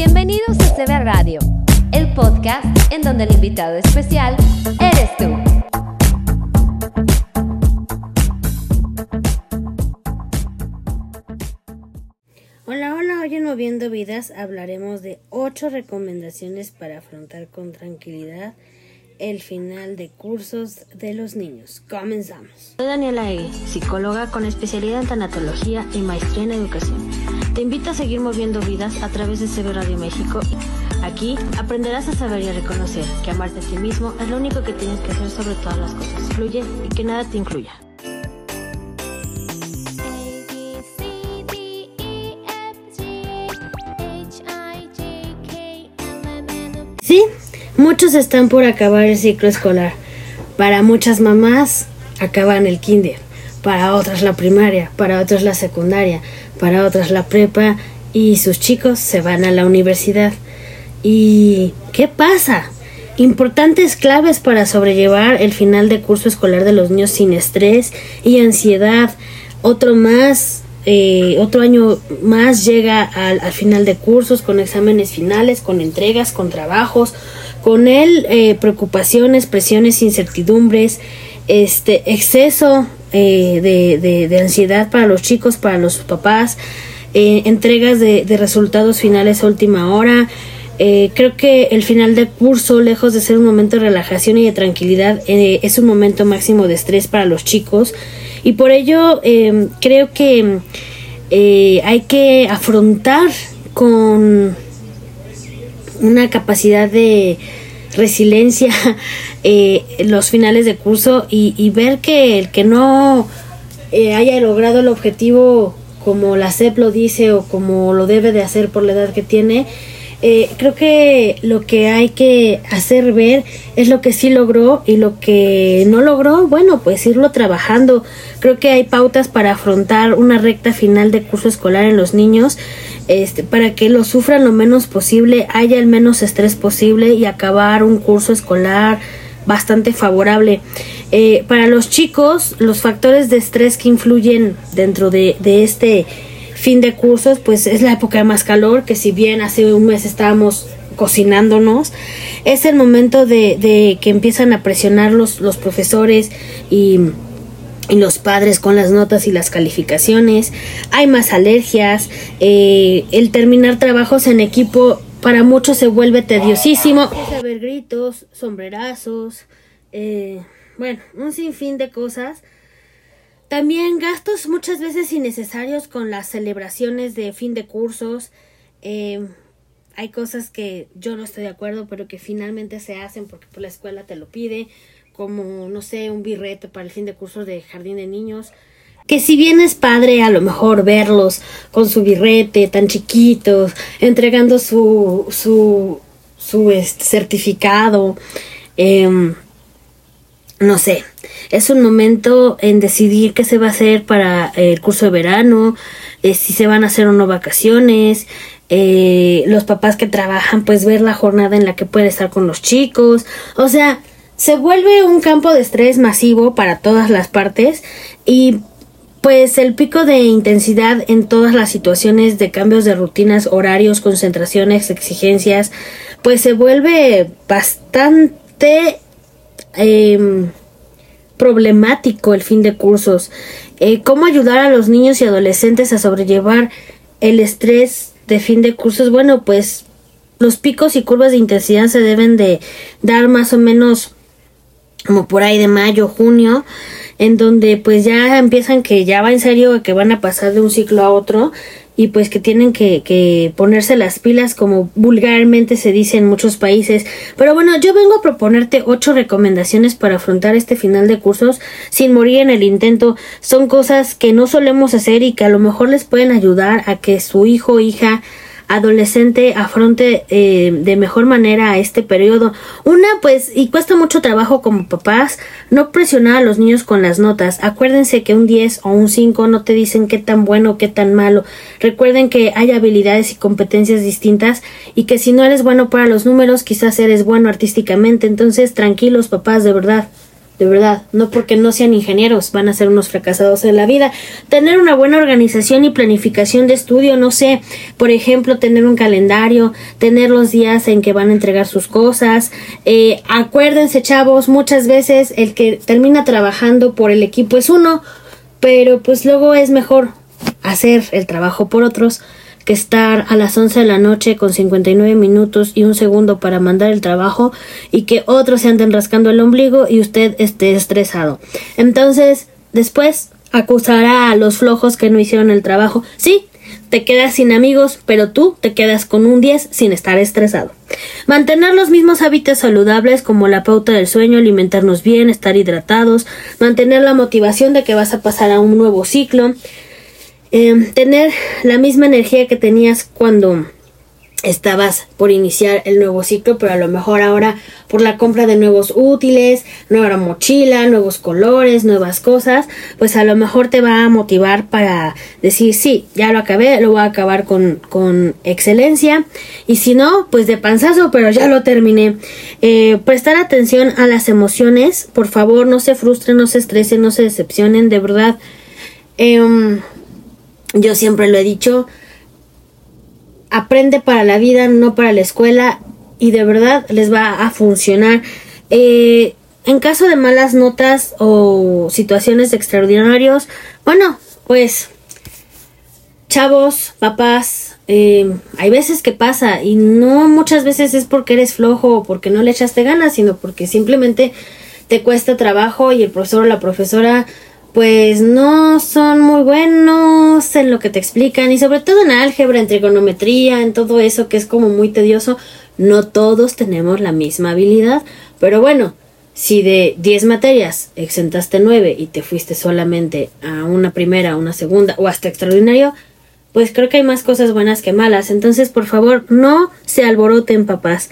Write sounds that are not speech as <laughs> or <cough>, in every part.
Bienvenidos a CB Radio, el podcast en donde el invitado especial eres tú. Hola, hola, hoy en Moviendo Vidas hablaremos de 8 recomendaciones para afrontar con tranquilidad el final de cursos de los niños. Comenzamos. Soy Daniela Egui, psicóloga con especialidad en tanatología y maestría en educación. Te invito a seguir moviendo vidas a través de CB Radio México. Aquí aprenderás a saber y a reconocer que amarte a ti mismo es lo único que tienes que hacer sobre todas las cosas. Fluye y que nada te incluya. Sí, muchos están por acabar el ciclo escolar. Para muchas mamás acaban el kinder, para otras la primaria, para otras la secundaria, para otras la prepa y sus chicos se van a la universidad. ¿Y qué pasa? Importantes claves para sobrellevar el final de curso escolar de los niños sin estrés y ansiedad. Otro más, eh, otro año más llega al, final de cursos con exámenes finales, con entregas, con trabajos, con él eh, preocupaciones, presiones, incertidumbres, este exceso eh, de, de, ansiedad para los chicos, para los papás, eh, entregas de, de, resultados finales a última hora. Eh, creo que el final del curso, lejos de ser un momento de relajación y de tranquilidad, es un momento máximo de estrés para los chicos. Y por ello creo que hay que afrontar con una capacidad de resiliencia <laughs> eh, los finales de curso y, ver que el que no eh, haya logrado el objetivo como la CEP lo dice o como lo debe de hacer por la edad que tiene, eh, creo que lo que hay que hacer ver es lo que sí logró y lo que no logró, bueno, pues irlo trabajando. Creo que hay pautas para afrontar una recta final de curso escolar en los niños este, para que lo sufran lo menos posible, haya el menos estrés posible y acabar un curso escolar bastante favorable. Eh, para los chicos, los factores de estrés que influyen dentro de, este fin de cursos, pues es la época de más calor, que si bien hace un mes estábamos cocinándonos, es el momento de, que empiezan a presionar los, los profesores y los padres con las notas y las calificaciones, hay más alergias, eh, el terminar trabajos en equipo para muchos se vuelve tediosísimo, a ver gritos, sombrerazos, eh, bueno, un sinfín de cosas. También gastos muchas veces innecesarios con las celebraciones de fin de cursos. Eh, hay cosas que yo no estoy de acuerdo, pero que finalmente se hacen porque por la escuela te lo pide como, no sé, un birrete para el fin de curso de jardín de niños. Que si bien es padre a lo mejor verlos con su birrete tan chiquitos, entregando su, su, su este, certificado, em, no sé, es un momento en decidir qué se va a hacer para el curso de verano, eh, si se van a hacer o no vacaciones, eh, los papás que trabajan, pues ver la jornada en la que puede estar con los chicos, o sea, se vuelve un campo de estrés masivo para todas las partes y pues el pico de intensidad en todas las situaciones de cambios de rutinas, horarios, concentraciones, exigencias, pues se vuelve bastante em, problemático el fin de cursos. Eh, ¿Cómo ayudar a los niños y adolescentes a sobrellevar el estrés de fin de cursos? Bueno, pues los picos y curvas de intensidad se deben de dar más o menos como por ahí de mayo, junio, en donde pues ya empiezan que ya va en serio que van a pasar de un ciclo a otro y pues que tienen que, que, ponerse las pilas como vulgarmente se dice en muchos países. Pero bueno, yo vengo a proponerte ocho recomendaciones para afrontar este final de cursos sin morir en el intento. Son cosas que no solemos hacer y que a lo mejor les pueden ayudar a que su hijo o hija adolescente afronte eh, de mejor manera este periodo. Una, pues, y cuesta mucho trabajo como papás, no presionar a los niños con las notas. Acuérdense que un 10 o un 5 no te dicen qué tan bueno o qué tan malo. Recuerden que hay habilidades y competencias distintas y que si no eres bueno para los números, quizás eres bueno artísticamente. Entonces, tranquilos papás, de verdad. De verdad, no porque no sean ingenieros, van a ser unos fracasados en la vida. Tener una buena organización y planificación de estudio, no sé, por ejemplo, tener un calendario, tener los días en que van a entregar sus cosas. Eh, acuérdense, chavos, muchas veces el que termina trabajando por el equipo es uno, pero pues luego es mejor hacer el trabajo por otros que estar a las 11 de la noche con 59 minutos y un segundo para mandar el trabajo y que otros se anden rascando el ombligo y usted esté estresado. Entonces, después acusará a los flojos que no hicieron el trabajo. Sí, te quedas sin amigos, pero tú te quedas con un 10 sin estar estresado. Mantener los mismos hábitos saludables como la pauta del sueño, alimentarnos bien, estar hidratados, mantener la motivación de que vas a pasar a un nuevo ciclo, Em, tener la misma energía que tenías cuando estabas por iniciar el nuevo ciclo, pero a lo mejor ahora por la compra de nuevos útiles, nueva mochila, nuevos colores, nuevas cosas, pues a lo mejor te va a motivar para decir, sí, ya lo acabé, lo voy a acabar con, con excelencia, y si no, pues de panzazo, pero ya lo terminé. Eh, prestar atención a las emociones, por favor, no se frustren, no se estresen, no se decepcionen, de verdad. Eh, yo siempre lo he dicho, aprende para la vida, no para la escuela y de verdad les va a funcionar. Eh, en caso de malas notas o situaciones extraordinarias, bueno, pues chavos, papás, eh, hay veces que pasa y no muchas veces es porque eres flojo o porque no le echaste ganas, sino porque simplemente te cuesta trabajo y el profesor o la profesora pues no son muy buenos en lo que te explican y sobre todo en álgebra, en trigonometría, en todo eso que es como muy tedioso. No todos tenemos la misma habilidad, pero bueno, si de 10 materias exentaste 9 y te fuiste solamente a una primera, una segunda o hasta extraordinario, pues creo que hay más cosas buenas que malas. Entonces, por favor, no se alboroten, papás.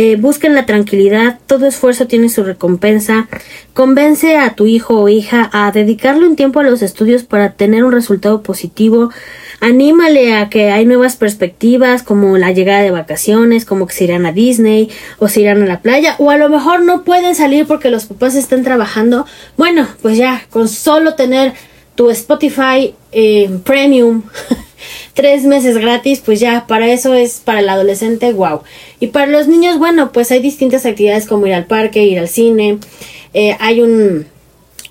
Eh, busquen la tranquilidad, todo esfuerzo tiene su recompensa. Convence a tu hijo o hija a dedicarle un tiempo a los estudios para tener un resultado positivo. Anímale a que hay nuevas perspectivas como la llegada de vacaciones, como que se irán a Disney o se irán a la playa o a lo mejor no pueden salir porque los papás están trabajando. Bueno, pues ya, con solo tener tu Spotify eh, Premium <laughs> tres meses gratis, pues ya, para eso es para el adolescente, wow. Y para los niños, bueno, pues hay distintas actividades como ir al parque, ir al cine. Eh, hay un,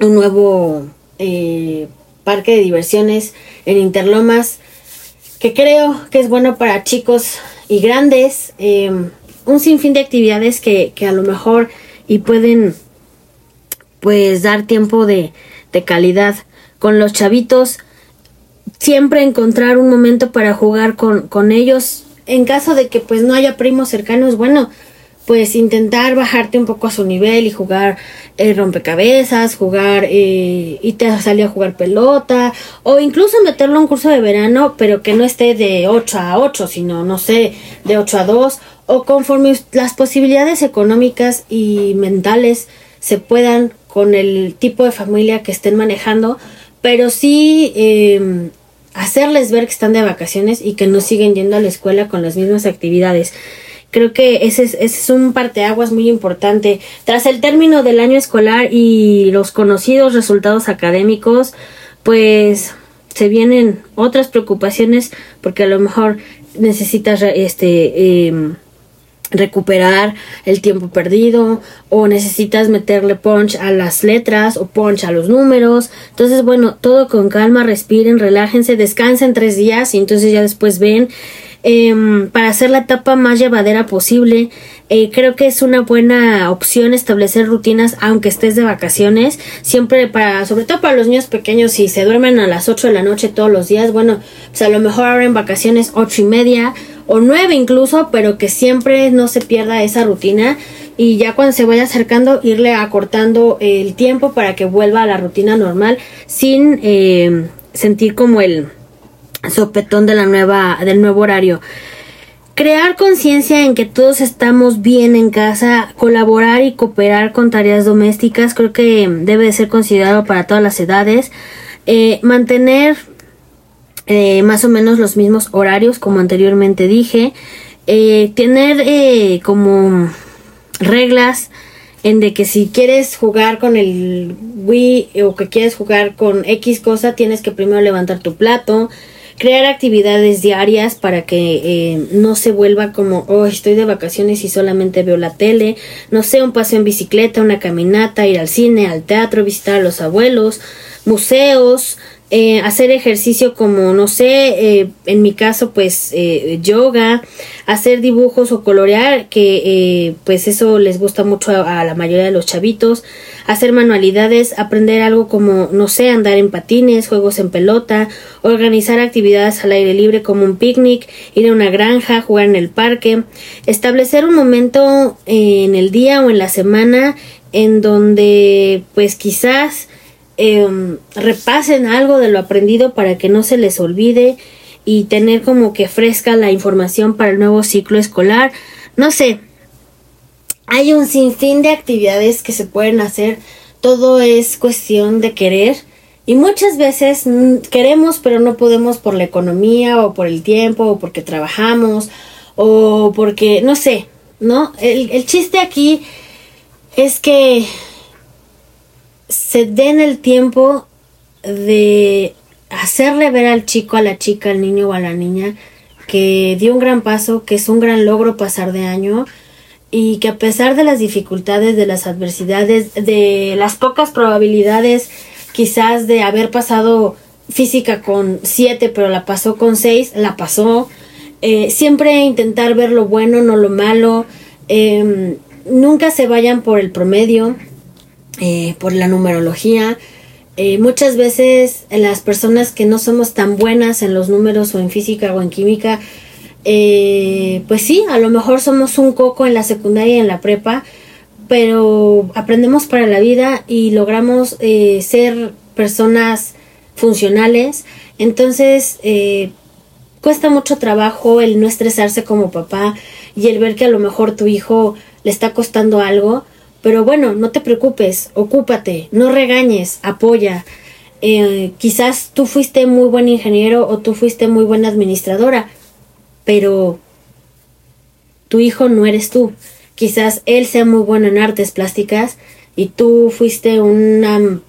un nuevo eh, parque de diversiones en Interlomas que creo que es bueno para chicos y grandes. Em, un sinfín de actividades que, que a lo mejor y pueden pues dar tiempo de, de calidad con los chavitos siempre encontrar un momento para jugar con, con ellos. En caso de que pues no haya primos cercanos, bueno, pues intentar bajarte un poco a su nivel y jugar eh, rompecabezas, jugar eh, y te salir a jugar pelota o incluso meterlo a un curso de verano, pero que no esté de 8 a 8, sino no sé, de 8 a 2 o conforme las posibilidades económicas y mentales se puedan con el tipo de familia que estén manejando, pero sí eh, hacerles ver que están de vacaciones y que no siguen yendo a la escuela con las mismas actividades. Creo que ese es, ese es un parteaguas muy importante. Tras el término del año escolar y los conocidos resultados académicos, pues se vienen otras preocupaciones porque a lo mejor necesitas este eh, recuperar el tiempo perdido o necesitas meterle punch a las letras o punch a los números. Entonces, bueno, todo con calma, respiren, relájense, descansen tres días y entonces ya después ven. Em, para hacer la etapa más llevadera posible, eh, creo que es una buena opción establecer rutinas aunque estés de vacaciones. Siempre para, sobre todo para los niños pequeños, si se duermen a las 8 de la noche todos los días, bueno, pues a lo mejor ahora en vacaciones ocho y media o nueve incluso, pero que siempre no se pierda esa rutina y ya cuando se vaya acercando irle acortando el tiempo para que vuelva a la rutina normal sin eh, sentir como el sopetón de la nueva del nuevo horario. Crear conciencia en que todos estamos bien en casa, colaborar y cooperar con tareas domésticas, creo que debe ser considerado para todas las edades. Eh, mantener eh, más o menos los mismos horarios como anteriormente dije. Eh, tener como reglas en de que si quieres jugar con el Wii o que quieres jugar con X cosa, tienes que primero levantar tu plato, crear actividades diarias para que eh, no se vuelva como, oh, estoy de vacaciones y solamente veo la tele, no sé, un paseo en bicicleta, una caminata, ir al cine, al teatro, visitar a los abuelos, museos, eh, hacer ejercicio como, no sé, eh, en mi caso, pues eh, yoga, hacer dibujos o colorear, que pues eso les gusta mucho a, la mayoría de los chavitos, hacer manualidades, aprender algo como, no sé, andar en patines, juegos en pelota, organizar actividades al aire libre como un picnic, ir a una granja, jugar en el parque, establecer un momento en el día o en la semana en donde pues quizás Em, repasen algo de lo aprendido para que no se les olvide y tener como que fresca la información para el nuevo ciclo escolar. No sé, hay un sinfín de actividades que se pueden hacer. Todo es cuestión de querer. Y muchas veces queremos pero no podemos por la economía o por el tiempo o porque trabajamos o porque, no sé, ¿no? El, el chiste aquí es que se den el tiempo de hacerle ver al chico, a la chica, al niño o a la niña que dio un gran paso, que es un gran logro pasar de año y que a pesar de las dificultades, de las adversidades, de las pocas probabilidades quizás de haber pasado física con siete pero la pasó con seis la pasó. Eh, siempre intentar ver lo bueno, no lo malo. Em, nunca se vayan por el promedio. Eh, por la numerología. Eh, muchas veces las personas que no somos tan buenas en los números o en física o en química, eh, pues sí, a lo mejor somos un coco en la secundaria y en la prepa, pero aprendemos para la vida y logramos ser personas funcionales. Entonces, cuesta mucho trabajo el no estresarse como papá y el ver que a lo mejor tu hijo le está costando algo pero bueno, no te preocupes, ocúpate, no regañes, apoya. Eh, quizás tú fuiste muy buen ingeniero o tú fuiste muy buena administradora, pero tu hijo no eres tú. Quizás él sea muy bueno en artes plásticas y tú fuiste una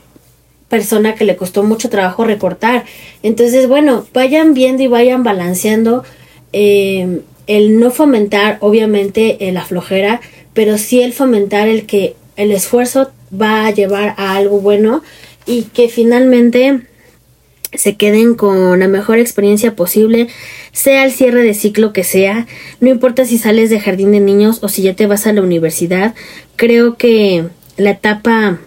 persona que le costó mucho trabajo recortar. Entonces, bueno, vayan viendo y vayan balanceando eh, el no fomentar, obviamente, la flojera, pero sí el fomentar el que el esfuerzo va a llevar a algo bueno y que finalmente se queden con la mejor experiencia posible, sea el cierre de ciclo que sea, no importa si sales de jardín de niños o si ya te vas a la universidad, creo que la etapa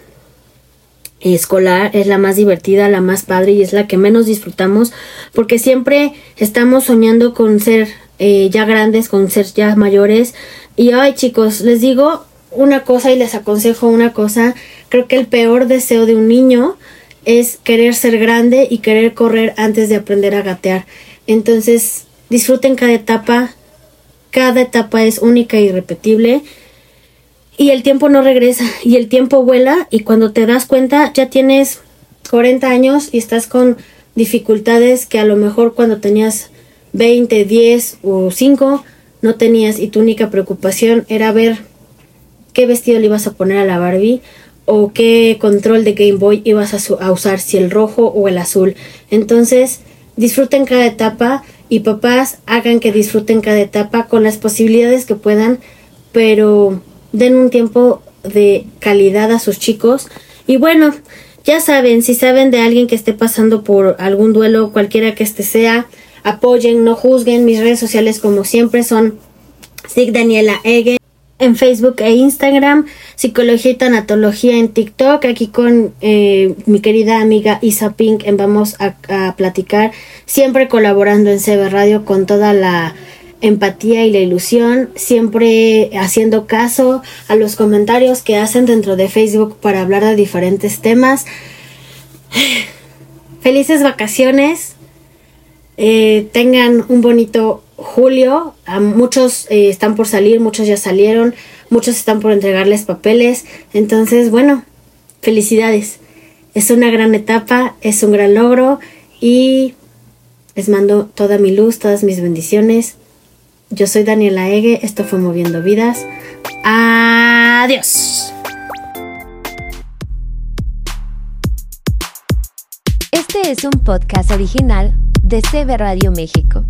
escolar es la más divertida, la más padre y es la que menos disfrutamos porque siempre estamos soñando con ser eh, ya grandes, con ser ya mayores, y ay chicos, les digo una cosa y les aconsejo una cosa. Creo que el peor deseo de un niño es querer ser grande y querer correr antes de aprender a gatear. Entonces, disfruten cada etapa. Cada etapa es única y irrepetible. Y el tiempo no regresa. Y el tiempo vuela. Y cuando te das cuenta, ya tienes 40 años y estás con dificultades que a lo mejor cuando tenías 20, 10 o 5 no tenías y tu única preocupación era ver qué vestido le ibas a poner a la Barbie o qué control de Game Boy ibas a, usar, si el rojo o el azul. Entonces, disfruten cada etapa y papás hagan que disfruten cada etapa con las posibilidades que puedan, pero den un tiempo de calidad a sus chicos. Y bueno, ya saben, si saben de alguien que esté pasando por algún duelo, cualquiera que este sea, apoyen, no juzguen. Mis redes sociales, como siempre, son Sig Daniela Ege en Facebook e Instagram, Psicología y Tanatología en TikTok. Aquí con eh, mi querida amiga Isa Pink Vamos a, a, platicar, siempre colaborando en CB Radio con toda la empatía y la ilusión, siempre haciendo caso a los comentarios que hacen dentro de Facebook para hablar de diferentes temas. <sighs> Felices vacaciones, eh, tengan un bonito julio. muchos eh, están por salir, muchos ya salieron, muchos están por entregarles papeles. Entonces, bueno, felicidades. Es una gran etapa, es un gran logro y les mando toda mi luz, todas mis bendiciones. Yo soy Daniela Ege, esto fue Moviendo Vidas. Adiós. Es un podcast original de CB Radio México.